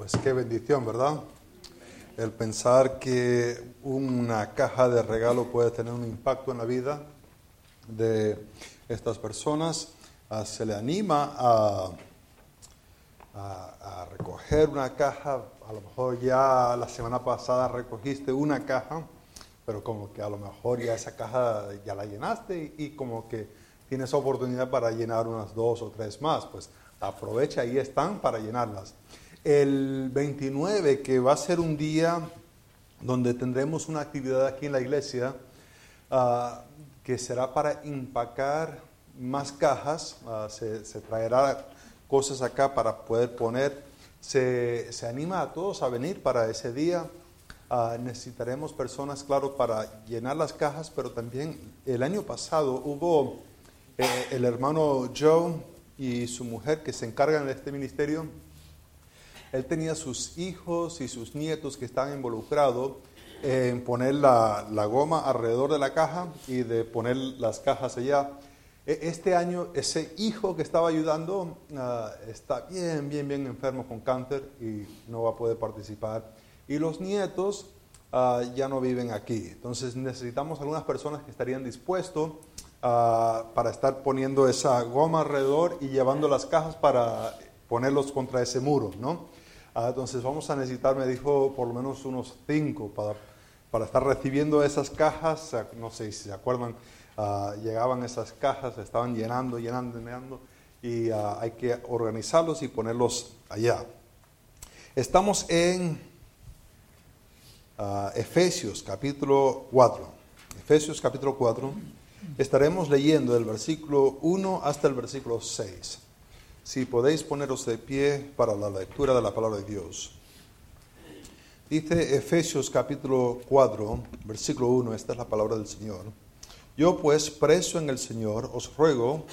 Pues qué bendición, ¿verdad? El pensar que una caja de regalo puede tener un impacto en la vida de estas personas. Ah, se le anima a, a, recoger una caja. A lo mejor ya la semana pasada recogiste una caja, pero como que a lo mejor ya esa caja ya la llenaste y, y como que tienes oportunidad para llenar unas dos o tres más. Pues aprovecha, ahí están para llenarlas el 29, que va a ser un día donde tendremos una actividad aquí en la iglesia ah, que será para empacar más cajas, ah, se, traerá cosas acá para poder poner. Se, anima a todos a venir para ese día. Ah, necesitaremos personas, claro, para llenar las cajas, pero también el año pasado hubo eh, el hermano Joe y su mujer que se encargan de este ministerio él tenía sus hijos y sus nietos que estaban involucrados en poner la, goma alrededor de la caja y de poner las cajas allá. E, este año ese hijo que estaba ayudando ah, está bien, bien, bien enfermo con cáncer y no va a poder participar. Y los nietos ah, ya no viven aquí. Entonces necesitamos algunas personas que estarían dispuestos ah, para estar poniendo esa goma alrededor y llevando las cajas para ponerlos contra ese muro, ¿no? Ah, entonces vamos a necesitar, me dijo, por lo menos unos cinco para, para estar recibiendo esas cajas. No sé si se acuerdan, ah, llegaban esas cajas, estaban llenando, llenando, llenando, y ah, hay que organizarlos y ponerlos allá. Estamos en Efesios capítulo 4. Efesios capítulo 4. Estaremos leyendo del versículo 1 hasta el versículo 6. Si podéis poneros de pie para la lectura de la palabra de Dios. Dice Efesios capítulo 4, versículo 1, esta es la palabra del Señor. Yo pues, preso en el Señor, os ruego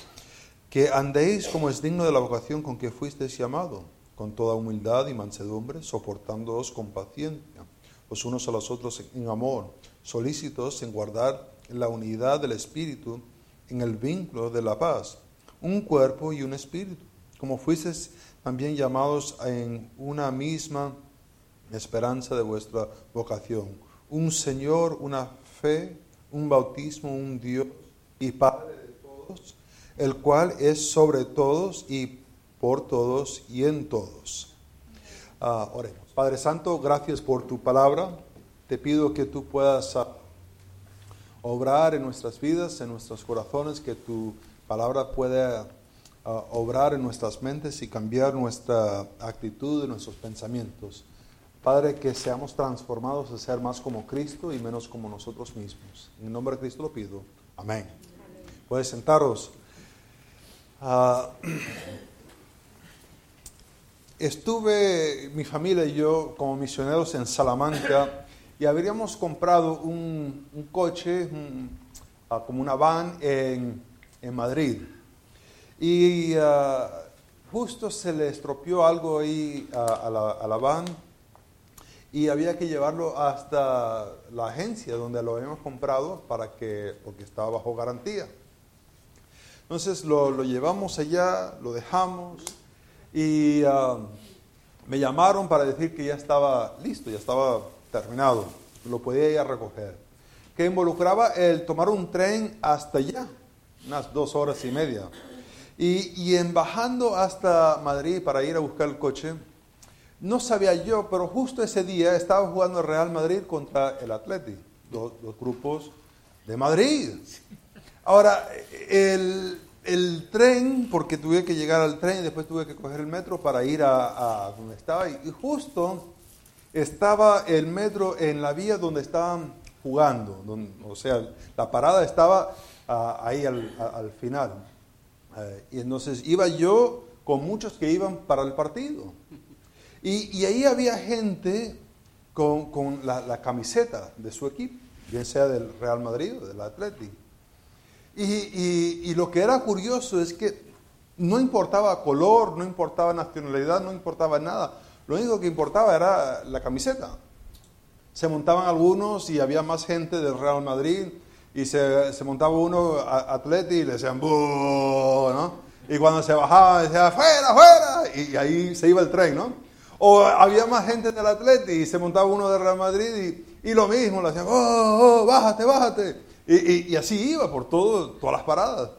que andéis como es digno de la vocación con que fuisteis llamado, con toda humildad y mansedumbre, soportándoos con paciencia, los unos a los otros en amor, solícitos en guardar la unidad del Espíritu en el vínculo de la paz, un cuerpo y un espíritu como fuisteis también llamados en una misma esperanza de vuestra vocación. Un Señor, una fe, un bautismo, un Dios y Padre de todos, el cual es sobre todos y por todos y en todos. Ah, oremos. Padre Santo, gracias por tu palabra. Te pido que tú puedas ah, obrar en nuestras vidas, en nuestros corazones, que tu palabra pueda obrar en nuestras mentes y cambiar nuestra actitud y nuestros pensamientos. Padre, que seamos transformados a ser más como Cristo y menos como nosotros mismos. En el nombre de Cristo lo pido. Amén. Puedes sentaros. Ah, estuve, mi familia y yo, como misioneros en Salamanca y habríamos comprado un, coche, ah, como una van en, en Madrid. Y ah, justo se le estropeó algo ahí a, la, van y había que llevarlo hasta la agencia donde lo habíamos comprado para que, porque estaba bajo garantía. Entonces lo, llevamos allá, lo dejamos y ah, me llamaron para decir que ya estaba listo, ya estaba terminado, lo podía ir a recoger. Que involucraba el tomar un tren hasta allá, unas dos horas y media. Y, en bajando hasta Madrid para ir a buscar el coche, no sabía yo, pero justo ese día estaba jugando Real Madrid contra el Atleti, dos, grupos de Madrid. Ahora, el, tren, porque tuve que llegar al tren y después tuve que coger el metro para ir a, donde estaba, y, justo estaba el metro en la vía donde estaban jugando, o sea, la parada estaba ah, ahí al final. Eh, y entonces iba yo con muchos que iban para el partido. Y, ahí había gente con, la, camiseta de su equipo, bien sea del Real Madrid o del Atleti. Y, lo que era curioso es que no importaba color, no importaba nacionalidad, no importaba nada. Lo único que importaba era la camiseta. Se montaban algunos y había más gente del Real Madrid y se, se montaba uno atleti y le decían ¿no? Y cuando se bajaba decía, fuera, fuera, y ahí se iba el tren, ¿no? O había más gente en el Atleti y se montaba uno de Real Madrid y, lo mismo, le hacían, oh, oh, bájate, bájate. Y, así iba por todo, todas las paradas.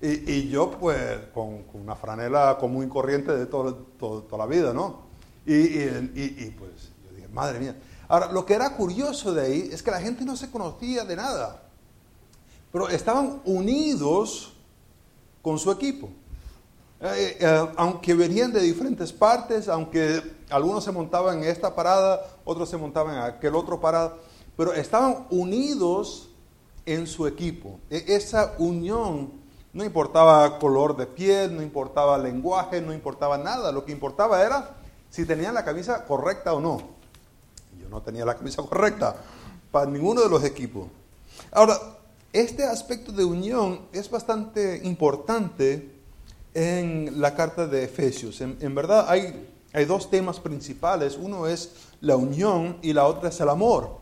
Y, yo, pues, con, una franela común y corriente de todo, toda la vida, ¿no? Y, pues, yo dije, madre mía. Ahora, lo que era curioso de ahí es que la gente no se conocía de nada, pero estaban unidos con su equipo. Eh, eh, aunque venían de diferentes partes, aunque algunos se montaban en esta parada, otros se montaban en aquel otro parada, pero estaban unidos en su equipo. E, esa unión no importaba color de piel, no importaba lenguaje, no importaba nada. Lo que importaba era si tenían la camisa correcta o no. Yo no tenía la camisa correcta para ninguno de los equipos. Ahora, este aspecto de unión es bastante importante en la carta de Efesios. En, verdad hay, hay dos temas principales. Uno es la unión y la otra es el amor.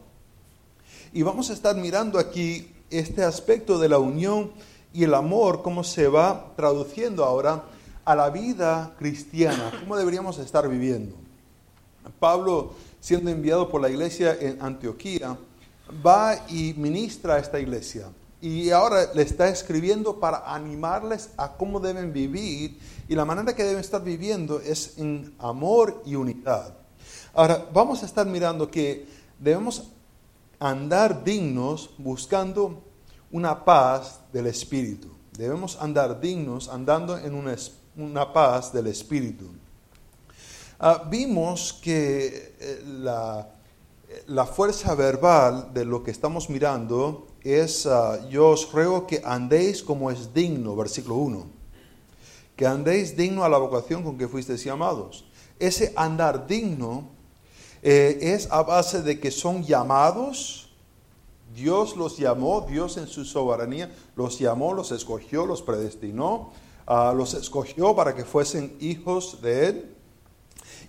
Y vamos a estar mirando aquí este aspecto de la unión y el amor, cómo se va traduciendo ahora a la vida cristiana, cómo deberíamos estar viviendo. Pablo, siendo enviado por la iglesia en Antioquía, va y ministra a esta iglesia y ahora le está escribiendo para animarles a cómo deben vivir y la manera que deben estar viviendo es en amor y unidad. Ahora, vamos a estar mirando que debemos andar dignos buscando una paz del Espíritu. Debemos andar dignos andando en una, paz del Espíritu. Ah, vimos que eh, la, la fuerza verbal de lo que estamos mirando es, ah, yo os ruego que andéis como es digno, versículo 1, que andéis digno a la vocación con que fuisteis llamados. Ese andar digno eh, es a base de que son llamados, Dios los llamó, Dios en su soberanía los llamó, los escogió, los predestinó, ah, los escogió para que fuesen hijos de Él.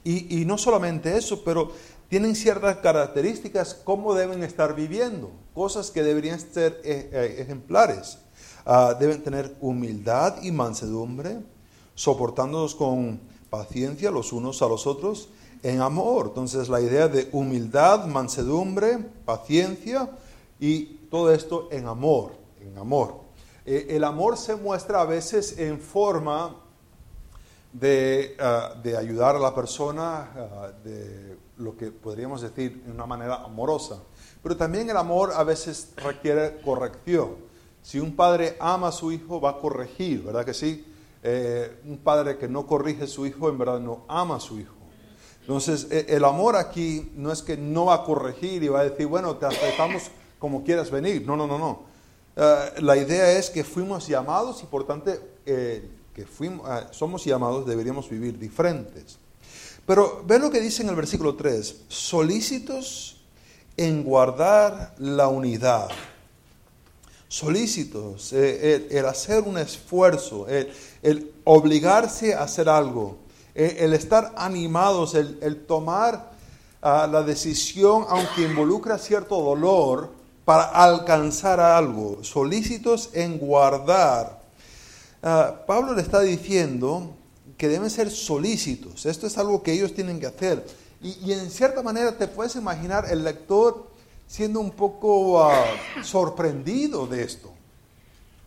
Y, y no solamente eso, pero tienen ciertas características, cómo deben estar viviendo, cosas que deberían ser eh, eh, ejemplares. Ah, deben tener humildad y mansedumbre, soportándonos con paciencia los unos a los otros en amor. Entonces la idea de humildad, mansedumbre, paciencia y todo esto en amor, en amor. Eh, el amor se muestra a veces en forma de, ah, de ayudar a la persona, ah, de lo que podríamos decir de una manera amorosa. Pero también el amor a veces requiere corrección. Si un padre ama a su hijo, va a corregir, ¿verdad que sí? Eh, un padre que no corrige a su hijo, en verdad no ama a su hijo. Entonces, e, el amor aquí no es que no va a corregir y va a decir, bueno, te aceptamos como quieras venir. No, no, no, no. Eh, la idea es que fuimos llamados y por tanto eh, que fuimos, somos llamados, deberíamos vivir diferentes. Pero ve lo que dice en el versículo 3, solícitos en guardar la unidad. Solícitos, eh, el, hacer un esfuerzo, el, obligarse a hacer algo, eh, el, estar animados, el, tomar ah, la decisión, aunque involucra cierto dolor, para alcanzar algo. Solícitos en guardar. Ah, Pablo le está diciendo que deben ser solícitos. Esto es algo que ellos tienen que hacer. Y, en cierta manera te puedes imaginar el lector siendo un poco ah, sorprendido de esto.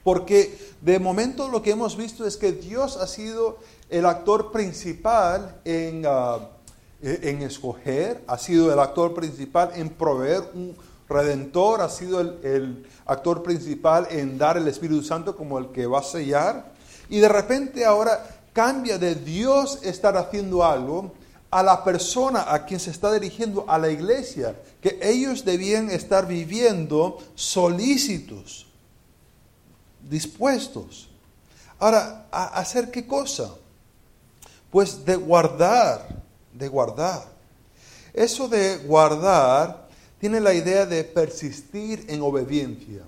Porque de momento lo que hemos visto es que Dios ha sido el actor principal en, ah, e, en escoger, ha sido el actor principal en proveer un redentor, ha sido el, el actor principal en dar el Espíritu Santo como el que va a sellar. Y de repente ahora cambia de Dios estar haciendo algo a la persona a quien se está dirigiendo, a la iglesia, que ellos debían estar viviendo solícitos, dispuestos. Ahora, ¿a hacer qué cosa? Pues de guardar, de guardar. Eso de guardar tiene la idea de persistir en obediencia.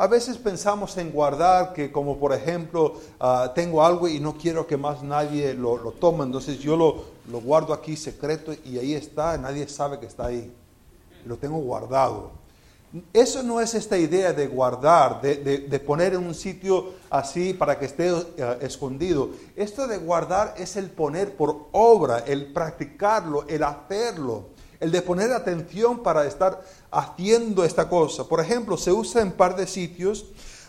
A veces pensamos en guardar que como por ejemplo ah, tengo algo y no quiero que más nadie lo, tome, entonces yo lo, lo, guardo aquí secreto y ahí está, nadie sabe que está ahí. lo tengo guardado. Eso no es esta idea de guardar, de, poner en un sitio así para que esté eh, escondido. Esto de guardar es el poner por obra, el practicarlo, el hacerlo, el de poner atención para estar haciendo esta cosa. Por ejemplo, se usa en par de sitios.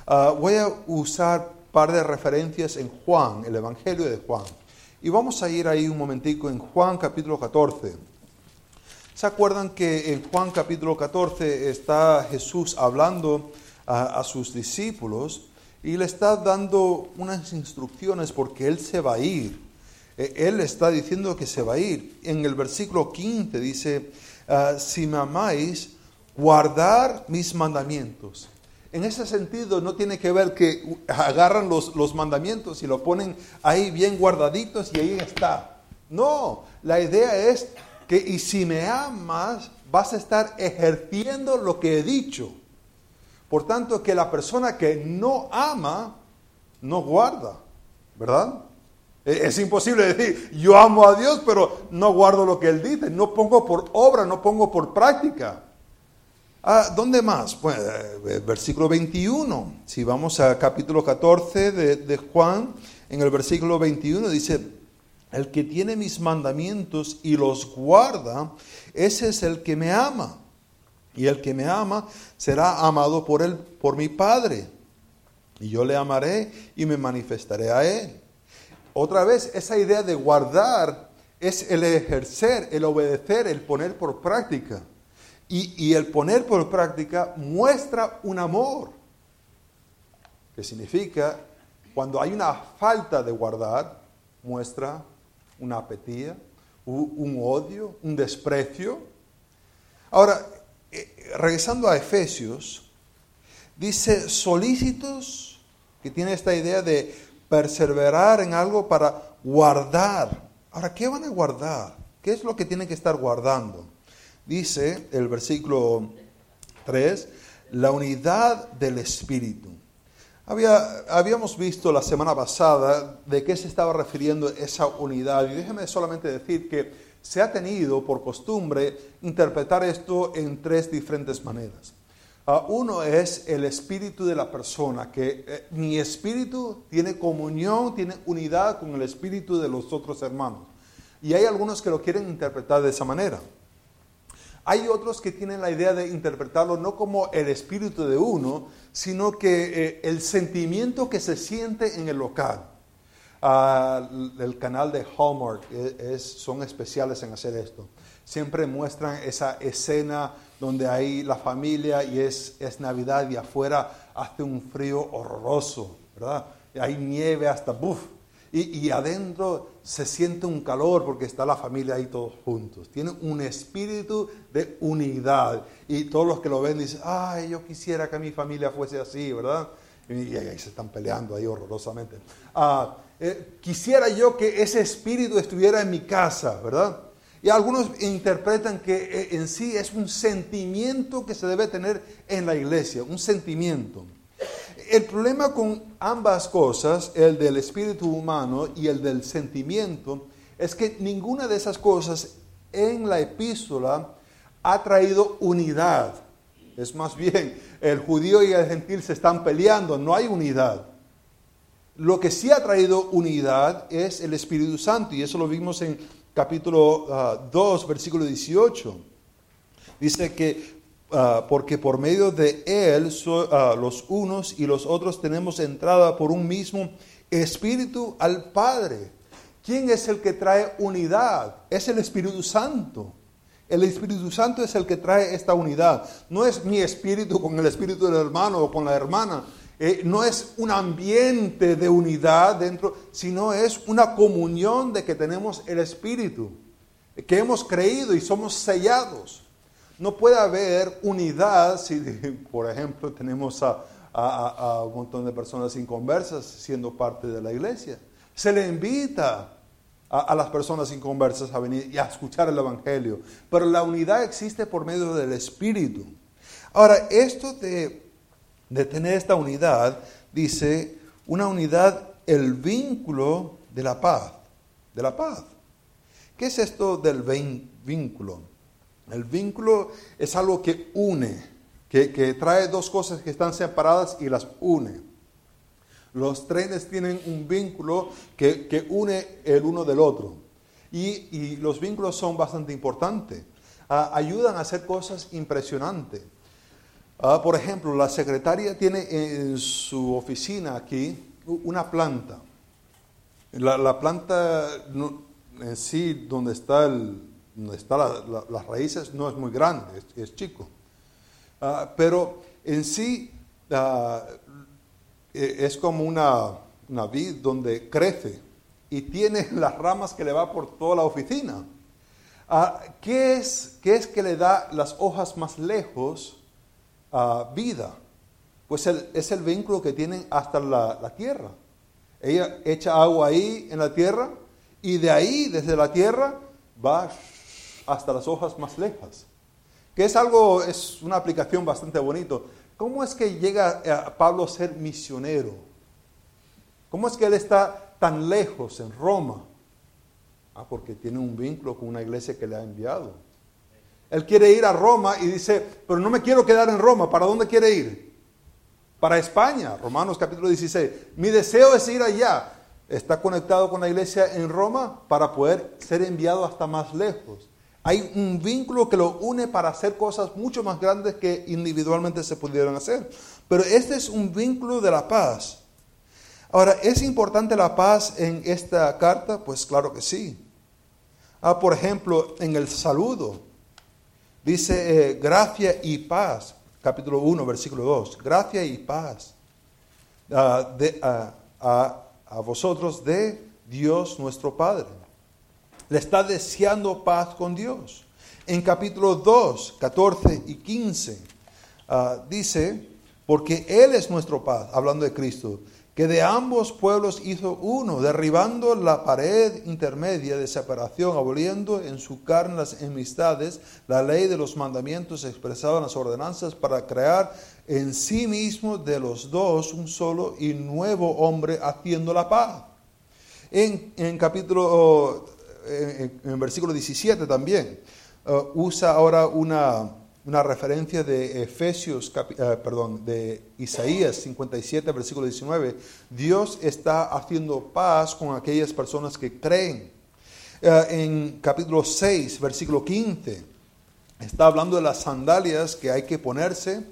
Ah, voy a usar par de referencias en Juan, el Evangelio de Juan. Y vamos a ir ahí un momentico en Juan capítulo 14. ¿Se acuerdan que en Juan capítulo 14 está Jesús hablando a, sus discípulos y le está dando unas instrucciones porque Él se va a ir? E, él está diciendo que se va a ir. En el versículo 15 dice, ah, si me amáis, guardar mis mandamientos. En ese sentido no tiene que ver que agarran los, los mandamientos y lo ponen ahí bien guardaditos y ahí está. No, la idea es que y si me amas, vas a estar ejerciendo lo que he dicho. Por tanto, que la persona que no ama, no guarda, ¿verdad? Es imposible decir, yo amo a Dios, pero no guardo lo que Él dice, no pongo por obra, no pongo por práctica. Ah, ¿Dónde más? Pues versículo 21. Si vamos a capítulo 14 de, de Juan, en el versículo 21 dice, el que tiene mis mandamientos y los guarda, ese es el que me ama. Y el que me ama será amado por él, por mi Padre. Y yo le amaré y me manifestaré a él. Otra vez, esa idea de guardar es el ejercer, el obedecer, el poner por práctica. Y, el poner por práctica muestra un amor, que significa, cuando hay una falta de guardar, muestra una apetía, un odio, un desprecio. Ahora, eh, regresando a Efesios, dice solícitos, que tiene esta idea de perseverar en algo para guardar. Ahora, ¿qué van a guardar? ¿Qué es lo que tienen que estar guardando? dice el versículo 3, la unidad del Espíritu. Había, habíamos visto la semana pasada de qué se estaba refiriendo esa unidad y déjeme solamente decir que se ha tenido por costumbre interpretar esto en tres diferentes maneras. Ah, uno es el espíritu de la persona, que eh, mi espíritu tiene comunión, tiene unidad con el espíritu de los otros hermanos. Y hay algunos que lo quieren interpretar de esa manera. Hay otros que tienen la idea de interpretarlo no como el espíritu de uno, sino que eh, el sentimiento que se siente en el local. Ah, el canal de Hallmark eh, es, son especiales en hacer esto. Siempre muestran esa escena donde hay la familia y es, es Navidad y afuera hace un frío horroroso, ¿verdad? hay nieve hasta, ¡buf! Y, adentro se siente un calor porque está la familia ahí todos juntos. Tiene un espíritu de unidad. Y todos los que lo ven dicen, ay, yo quisiera que mi familia fuese así, ¿verdad? Y, ahí se están peleando ahí horrorosamente. Ah, eh, quisiera yo que ese espíritu estuviera en mi casa, ¿verdad? Y algunos interpretan que eh, en sí es un sentimiento que se debe tener en la iglesia, un sentimiento. El problema con ambas cosas, el del espíritu humano y el del sentimiento, es que ninguna de esas cosas en la epístola ha traído unidad. Es más bien, el judío y el gentil se están peleando, no hay unidad. Lo que sí ha traído unidad es el Espíritu Santo, y eso lo vimos en capítulo 2, ah, versículo 18. Dice que Ah, porque por medio de Él ah, los unos y los otros tenemos entrada por un mismo Espíritu al Padre. ¿Quién es el que trae unidad? Es el Espíritu Santo. El Espíritu Santo es el que trae esta unidad. No es mi espíritu con el espíritu del hermano o con la hermana. Eh, no es un ambiente de unidad dentro, sino es una comunión de que tenemos el Espíritu, que hemos creído y somos sellados. No puede haber unidad si, por ejemplo, tenemos a, un montón de personas inconversas siendo parte de la iglesia. Se le invita a, las personas inconversas a venir y a escuchar el Evangelio, pero la unidad existe por medio del Espíritu. Ahora, esto de, de tener esta unidad, dice, una unidad, el vínculo de la paz, de la paz. ¿Qué es esto del vínculo? El vínculo es algo que une, que, que trae dos cosas que están separadas y las une. Los trenes tienen un vínculo que, que une el uno del otro. Y, y los vínculos son bastante importantes. Ah, ayudan a hacer cosas impresionantes. Ah, por ejemplo, la secretaria tiene en su oficina aquí una planta. La, la planta en sí, donde está, el, donde está las raíces, no es muy grande, es, chico. Ah, pero en sí e, es como una, una vid donde crece y tiene las ramas que le va por toda la oficina. Ah, ¿qué, es, ¿Qué es que le da las hojas más lejos vida? Pues es el vínculo que tienen hasta la, tierra. Ella echa agua ahí en la tierra y de ahí, desde la tierra, va hasta las hojas más lejas. Que es algo, es una aplicación bastante bonito. ¿Cómo es que llega a Pablo a ser misionero? ¿Cómo es que él está tan lejos en Roma? Ah, porque tiene un vínculo con una iglesia que le ha enviado. Él quiere ir a Roma y dice, pero no me quiero quedar en Roma. ¿Para dónde quiere ir? Para España, Romanos capítulo 16. Mi deseo es ir allá. Está conectado con la iglesia en Roma para poder ser enviado hasta más lejos. Hay un vínculo que lo une para hacer cosas mucho más grandes que individualmente se pudieran hacer. Pero este es un vínculo de la paz. Ahora, ¿es importante la paz en esta carta? Pues claro que sí. Ah, por ejemplo, en el saludo, dice eh, gracia y paz, capítulo 1, versículo 2, gracia y paz ah, a, a vosotros de Dios nuestro Padre. Le está deseando paz con Dios. En capítulo 2, 14 y 15 ah, dice, porque Él es nuestro paz, hablando de Cristo, que de ambos pueblos hizo uno, derribando la pared intermedia de separación, aboliendo en su carne las enemistades, la ley de los mandamientos expresada en las ordenanzas, para crear en sí mismo de los dos un solo y nuevo hombre haciendo la paz. En, en capítulo en, el versículo 17 también, uh, usa ahora una, una, referencia de Efesios, uh, perdón, de Isaías 57, versículo 19. Dios está haciendo paz con aquellas personas que creen. Uh, en capítulo 6, versículo 15, está hablando de las sandalias que hay que ponerse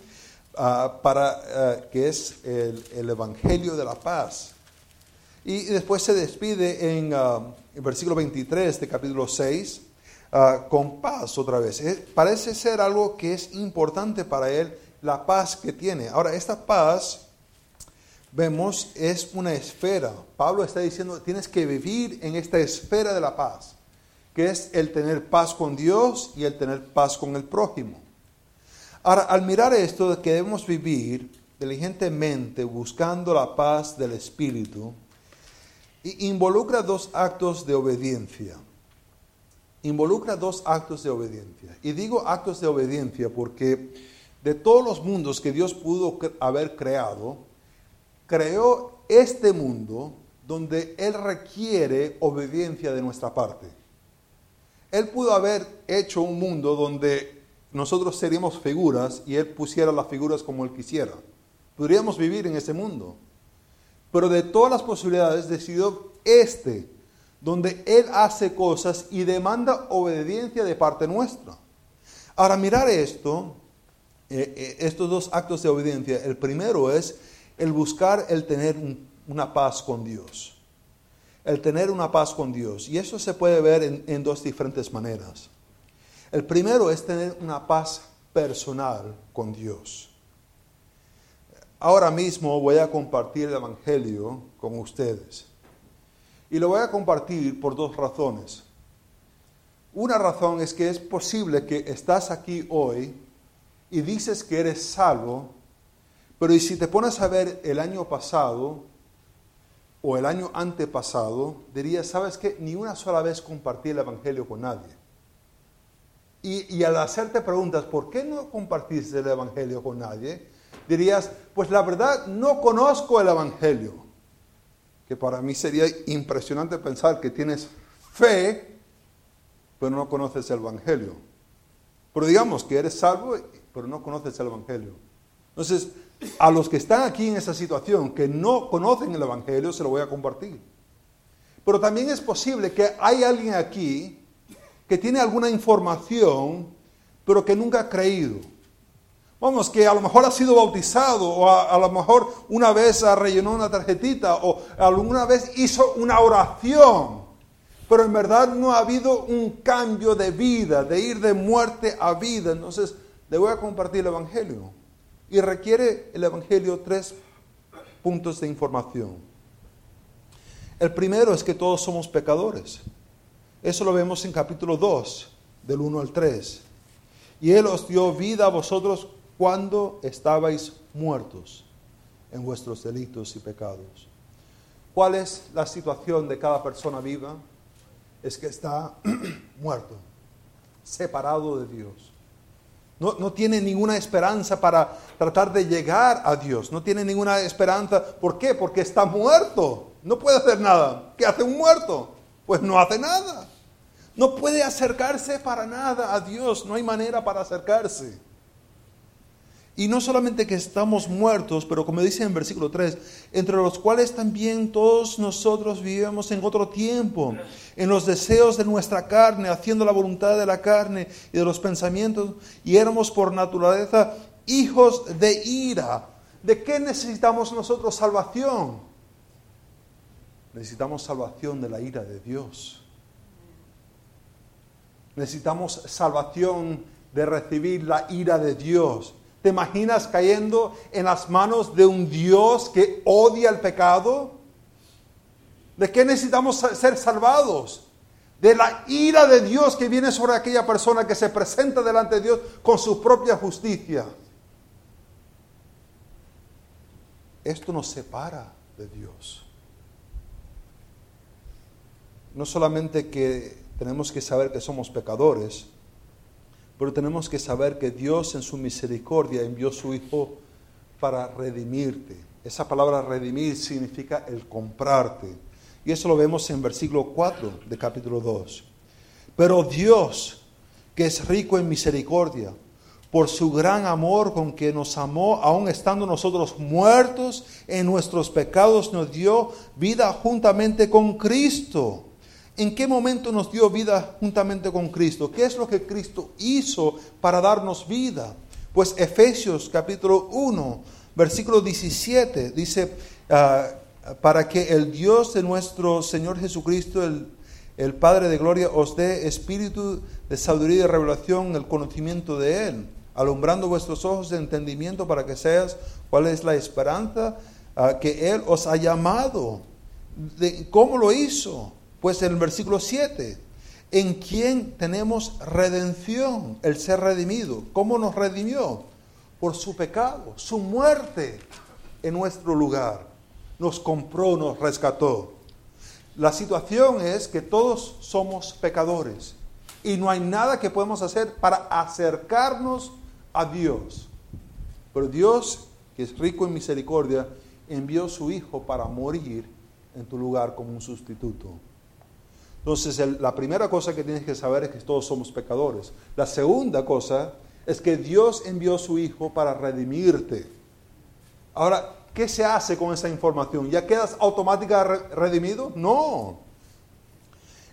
para que es el, el Evangelio de la paz. Y después se despide en el versículo 23 de capítulo 6 uh, con paz otra vez. Parece ser algo que es importante para él, la paz que tiene. Ahora, esta paz, vemos, es una esfera. Pablo está diciendo, tienes que vivir en esta esfera de la paz, que es el tener paz con Dios y el tener paz con el prójimo. Ahora, al mirar esto, que debemos vivir diligentemente buscando la paz del Espíritu, involucra dos actos de obediencia. Involucra dos actos de obediencia. Y digo actos de obediencia porque de todos los mundos que Dios pudo haber creado, creó este mundo donde Él requiere obediencia de nuestra parte. Él pudo haber hecho un mundo donde nosotros seríamos figuras y Él pusiera las figuras como Él quisiera. Podríamos vivir en ese mundo. Pero de todas las posibilidades decidió este, donde Él hace cosas y demanda obediencia de parte nuestra. Ahora, mirar esto, eh, eh, estos dos actos de obediencia, el primero es el buscar el tener una paz con Dios. El tener una paz con Dios. Y eso se puede ver en, en dos diferentes maneras. El primero es tener una paz personal con Dios. Ahora mismo voy a compartir el Evangelio con ustedes. Y lo voy a compartir por dos razones. Una razón es que es posible que estás aquí hoy y dices que eres salvo, pero y si te pones a ver el año pasado o el año antepasado, dirías, ¿sabes qué? Ni una sola vez compartí el Evangelio con nadie. Y, y al hacerte preguntas, ¿por qué no compartiste el Evangelio con nadie? dirías, pues la verdad no conozco el Evangelio. Que para mí sería impresionante pensar que tienes fe, pero no conoces el Evangelio. Pero digamos que eres salvo, pero no conoces el Evangelio. Entonces, a los que están aquí en esa situación, que no conocen el Evangelio, se lo voy a compartir. Pero también es posible que hay alguien aquí que tiene alguna información, pero que nunca ha creído. Vamos, que a lo mejor ha sido bautizado o a, lo mejor una vez rellenó una tarjetita o alguna vez hizo una oración, pero en verdad no ha habido un cambio de vida, de ir de muerte a vida. Entonces, le voy a compartir el Evangelio. Y requiere el Evangelio tres puntos de información. El primero es que todos somos pecadores. Eso lo vemos en capítulo 2, del 1 al 3. Y Él os dio vida a vosotros cuando estabais muertos en vuestros delitos y pecados. ¿Cuál es la situación de cada persona viva? Es que está muerto, separado de Dios. No, no, tiene ninguna esperanza para tratar de llegar a Dios. No tiene ninguna esperanza. ¿Por qué? Porque está muerto. No puede hacer nada. ¿Qué hace un muerto? Pues no hace nada. No puede acercarse para nada a Dios. No hay manera para acercarse. Y no solamente que estamos muertos, pero como dice en versículo 3, entre los cuales también todos nosotros vivíamos en otro tiempo, en los deseos de nuestra carne, haciendo la voluntad de la carne y de los pensamientos, y éramos por naturaleza hijos de ira. ¿De qué necesitamos nosotros salvación? Necesitamos salvación de la ira de Dios. Necesitamos salvación de recibir la ira de Dios. ¿Te imaginas cayendo en las manos de un Dios que odia el pecado? ¿De qué necesitamos ser salvados? De la ira de Dios que viene sobre aquella persona que se presenta delante de Dios con su propia justicia. Esto nos separa de Dios. No solamente que tenemos que saber que somos pecadores, pero tenemos que saber que Dios en su misericordia envió su Hijo para redimirte. Esa palabra redimir significa el comprarte. Y eso lo vemos en versículo 4 de capítulo 2. Pero Dios, que es rico en misericordia, por su gran amor con que nos amó, aun estando nosotros muertos en nuestros pecados, nos dio vida juntamente con Cristo ¿En qué momento nos dio vida juntamente con Cristo? ¿Qué es lo que Cristo hizo para darnos vida? Pues Efesios capítulo 1, versículo 17 dice, ah, para que el Dios de nuestro Señor Jesucristo, el, el Padre de Gloria, os dé espíritu de sabiduría y revelación, el conocimiento de Él, alumbrando vuestros ojos de entendimiento para que seas cuál es la esperanza ah, que Él os ha llamado. De, ¿Cómo lo hizo? Pues en el versículo 7, en quien tenemos redención, el ser redimido. ¿Cómo nos redimió? Por su pecado, su muerte en nuestro lugar. Nos compró, nos rescató. La situación es que todos somos pecadores y no hay nada que podemos hacer para acercarnos a Dios. Pero Dios, que es rico en misericordia, envió su Hijo para morir en tu lugar como un sustituto. Entonces, la primera cosa que tienes que saber es que todos somos pecadores. La segunda cosa es que Dios envió su Hijo para redimirte. Ahora, ¿qué se hace con esa información? ¿Ya quedas automáticamente redimido? No.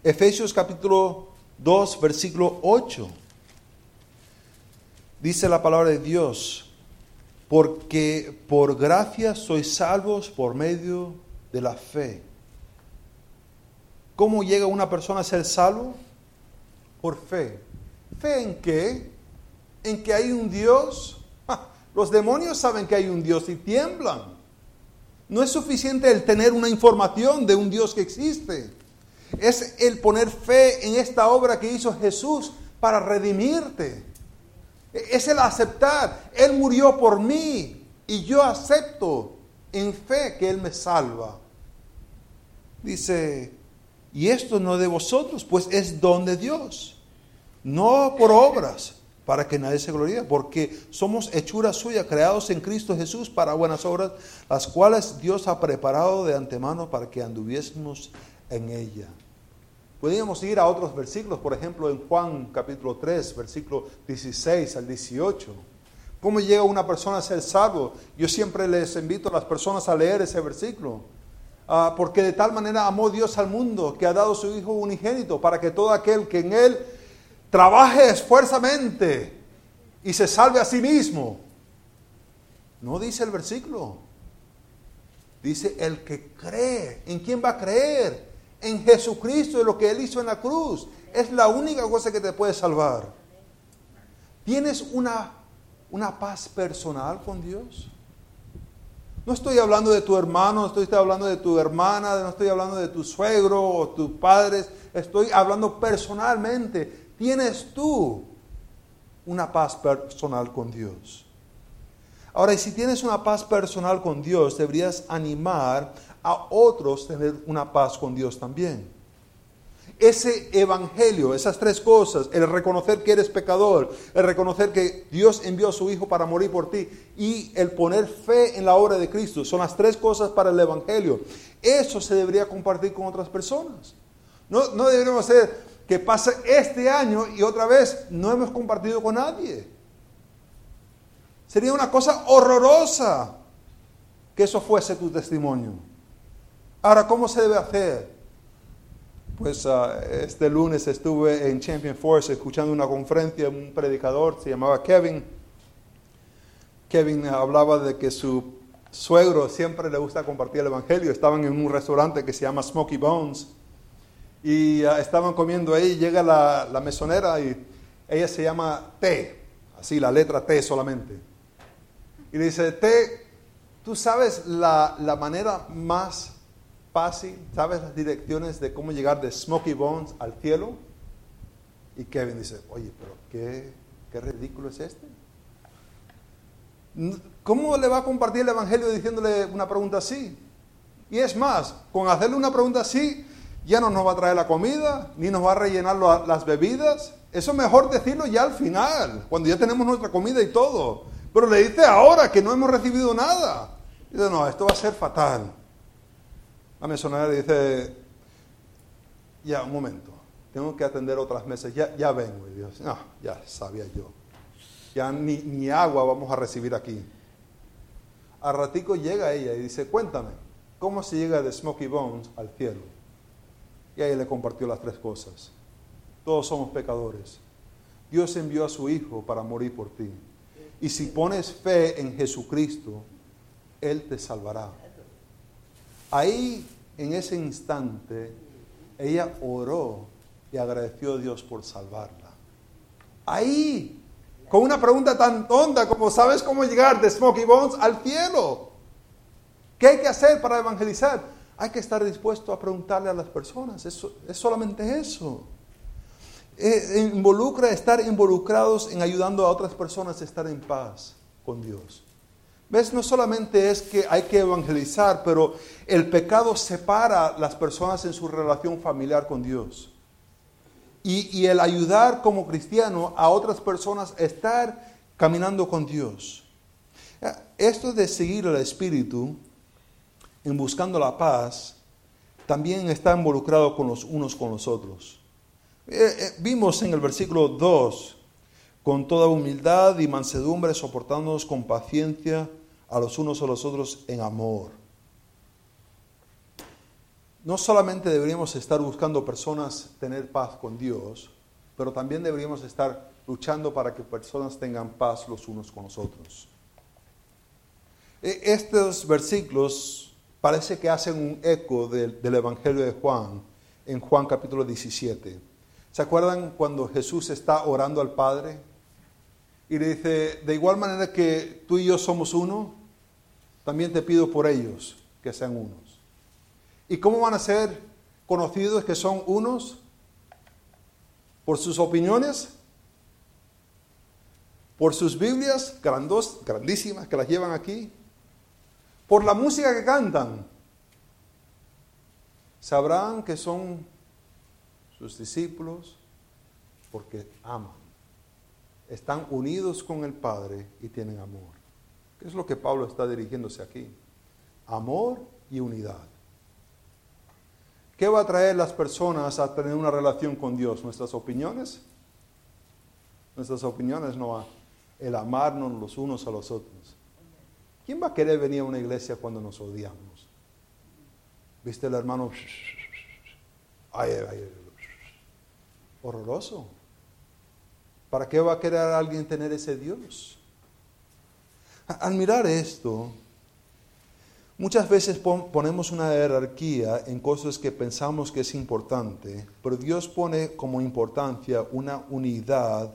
Efesios capítulo 2, versículo 8. Dice la palabra de Dios, porque por gracia sois salvos por medio de la fe. ¿Cómo llega una persona a ser salvo? Por fe. ¿Fe en qué? En que hay un Dios. Los demonios saben que hay un Dios y tiemblan. No es suficiente el tener una información de un Dios que existe. Es el poner fe en esta obra que hizo Jesús para redimirte. Es el aceptar. Él murió por mí y yo acepto en fe que Él me salva. Dice y esto no de vosotros, pues es don de Dios. No por obras, para que nadie se gloríe, porque somos hechura suya, creados en Cristo Jesús para buenas obras, las cuales Dios ha preparado de antemano para que anduviésemos en ella. Podríamos ir a otros versículos, por ejemplo, en Juan capítulo 3, versículo 16 al 18. ¿Cómo llega una persona a ser salvo? Yo siempre les invito a las personas a leer ese versículo. Ah, porque de tal manera amó Dios al mundo que ha dado su Hijo unigénito para que todo aquel que en Él trabaje esfuerzamente y se salve a sí mismo. No dice el versículo. Dice el que cree. ¿En quién va a creer? En Jesucristo y lo que Él hizo en la cruz. Es la única cosa que te puede salvar. ¿Tienes una, una paz personal con Dios? No estoy hablando de tu hermano, no estoy hablando de tu hermana, no estoy hablando de tu suegro o tus padres, estoy hablando personalmente. ¿Tienes tú una paz personal con Dios? Ahora, y si tienes una paz personal con Dios, deberías animar a otros a tener una paz con Dios también ese evangelio, esas tres cosas, el reconocer que eres pecador, el reconocer que Dios envió a su Hijo para morir por ti y el poner fe en la obra de Cristo, son las tres cosas para el evangelio. Eso se debería compartir con otras personas. No, no deberíamos hacer que pase este año y otra vez no hemos compartido con nadie. Sería una cosa horrorosa que eso fuese tu testimonio. Ahora, ¿cómo se debe hacer? Pues ah, este lunes estuve en Champion Force escuchando una conferencia, un predicador, se llamaba Kevin. Kevin hablaba de que su suegro siempre le gusta compartir el Evangelio. Estaban en un restaurante que se llama Smoky Bones y ah, estaban comiendo ahí. Llega la, la mesonera y ella se llama T, así la letra T solamente. Y le dice, T, ¿tú sabes la, la manera más fácil, ¿sabes las direcciones de cómo llegar de Smoky Bones al cielo? Y Kevin dice, oye, pero qué, qué ridículo es este. ¿Cómo le va a compartir el Evangelio diciéndole una pregunta así? Y es más, con hacerle una pregunta así, ya no nos va a traer la comida, ni nos va a rellenar las bebidas. Eso es mejor decirlo ya al final, cuando ya tenemos nuestra comida y todo. Pero le dice ahora que no hemos recibido nada. dice, no, esto va a ser fatal. Mesonera dice, ya, un momento, tengo que atender otras mesas, ya, ya vengo. Dios, no, ya sabía yo. Ya ni, ni agua vamos a recibir aquí. A ratico llega ella y dice, cuéntame, ¿cómo se llega de Smoky Bones al cielo? Y ahí le compartió las tres cosas. Todos somos pecadores. Dios envió a su Hijo para morir por ti. Y si pones fe en Jesucristo, Él te salvará. Ahí, en ese instante, ella oró y agradeció a Dios por salvarla. Ahí, con una pregunta tan tonta como, ¿sabes cómo llegar de Smoky Bones al cielo? ¿Qué hay que hacer para evangelizar? Hay que estar dispuesto a preguntarle a las personas. Eso, es solamente eso. Eh, involucra estar involucrados en ayudando a otras personas a estar en paz con Dios. ¿Ves? No solamente es que hay que evangelizar, pero el pecado separa las personas en su relación familiar con Dios. Y, el ayudar como cristiano a otras personas a estar caminando con Dios. Esto de seguir el Espíritu en buscando la paz también está involucrado con los unos con los otros. Eh, eh, vimos en el versículo 2 con toda humildad y mansedumbre, soportándonos con paciencia a los unos a los otros en amor. No solamente deberíamos estar buscando personas tener paz con Dios, pero también deberíamos estar luchando para que personas tengan paz los unos con los otros. E, estos versículos parece que hacen un eco del, del Evangelio de Juan en Juan capítulo 17. ¿Se acuerdan cuando Jesús está orando al Padre? y le dice, de igual manera que tú y yo somos uno, también te pido por ellos que sean unos. ¿Y cómo van a ser conocidos que son unos? ¿Por sus opiniones? ¿Por sus Biblias grandos, grandísimas que las llevan aquí? ¿Por la música que cantan? Sabrán que son sus discípulos porque aman están unidos con el Padre y tienen amor. ¿Qué es lo que Pablo está dirigiéndose aquí? Amor y unidad. ¿Qué va a traer las personas a tener una relación con Dios? ¿Nuestras opiniones? Nuestras opiniones no van. el amarnos los unos a los otros. ¿Quién va a querer venir a una iglesia cuando nos odiamos? ¿Viste el hermano? Ay, ay, ay, horroroso. ¿Para qué va a querer alguien tener ese Dios? Al mirar esto, muchas veces ponemos una jerarquía en cosas que pensamos que es importante, pero Dios pone como importancia una unidad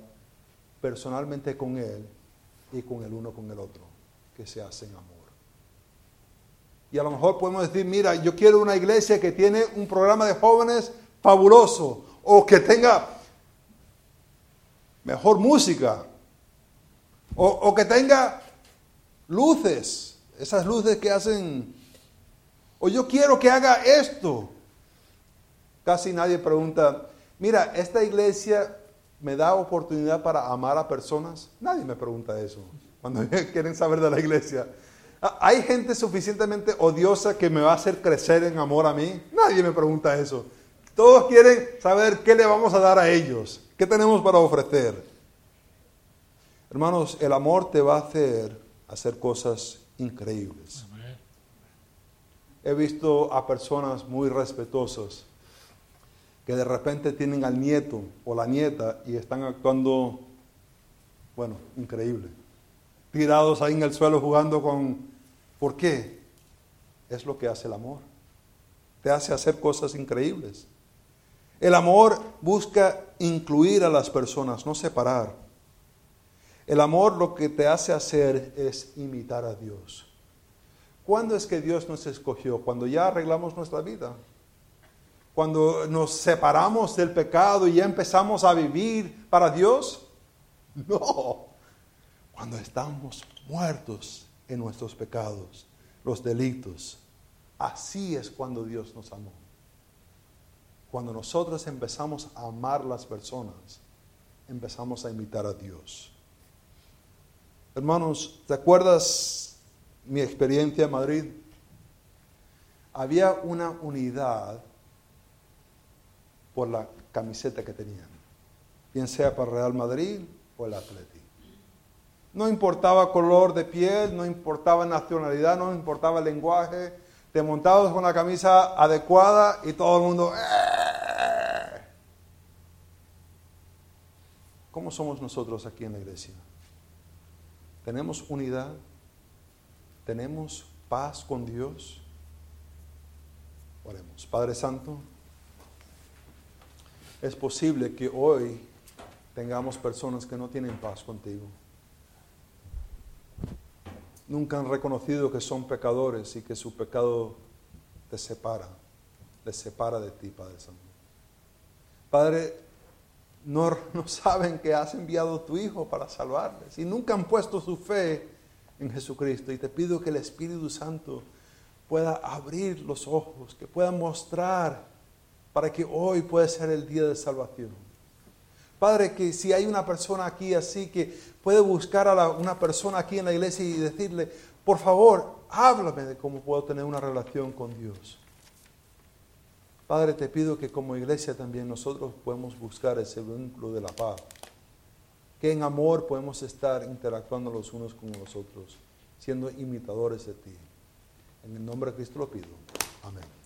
personalmente con Él y con el uno con el otro, que se hace en amor. Y a lo mejor podemos decir, mira, yo quiero una iglesia que tiene un programa de jóvenes fabuloso, o que tenga mejor música, o, o que tenga luces, esas luces que hacen, o yo quiero que haga esto. Casi nadie pregunta, mira, esta iglesia me da oportunidad para amar a personas. Nadie me pregunta eso cuando quieren saber de la iglesia. ¿Hay gente suficientemente odiosa que me va a hacer crecer en amor a mí? Nadie me pregunta eso. Todos quieren saber qué le vamos a dar a ellos, qué tenemos para ofrecer. Hermanos, el amor te va a hacer hacer cosas increíbles. He visto a personas muy respetuosas que de repente tienen al nieto o la nieta y están actuando, bueno, increíble. Tirados ahí en el suelo jugando con... ¿Por qué? Es lo que hace el amor. Te hace hacer cosas increíbles. El amor busca incluir a las personas, no separar. El amor lo que te hace hacer es imitar a Dios. ¿Cuándo es que Dios nos escogió? Cuando ya arreglamos nuestra vida. Cuando nos separamos del pecado y ya empezamos a vivir para Dios. No. Cuando estamos muertos en nuestros pecados, los delitos. Así es cuando Dios nos amó. Cuando nosotros empezamos a amar las personas, empezamos a imitar a Dios. Hermanos, ¿te acuerdas mi experiencia en Madrid? Había una unidad por la camiseta que tenían, bien sea para Real Madrid o el Atlético. No importaba color de piel, no importaba nacionalidad, no importaba lenguaje, te montabas con la camisa adecuada y todo el mundo... ¡eh! ¿Cómo somos nosotros aquí en la iglesia? ¿Tenemos unidad? ¿Tenemos paz con Dios? Oremos. Padre Santo, es posible que hoy tengamos personas que no tienen paz contigo nunca han reconocido que son pecadores y que su pecado te separa, les separa de ti, Padre Santo. Padre, no, saben que has enviado tu Hijo para salvarles y nunca han puesto su fe en Jesucristo. Y te pido que el Espíritu Santo pueda abrir los ojos, que pueda mostrar para que hoy pueda ser el día de salvación. Padre, que si hay una persona aquí así que puede buscar a una persona aquí en la iglesia y decirle, por favor, háblame de cómo puedo tener una relación con Dios. Padre, te pido que como iglesia también nosotros podemos buscar ese vínculo de la paz. Que en amor podemos estar interactuando los unos con los otros, siendo imitadores de ti. En el nombre de Cristo lo pido. Amén.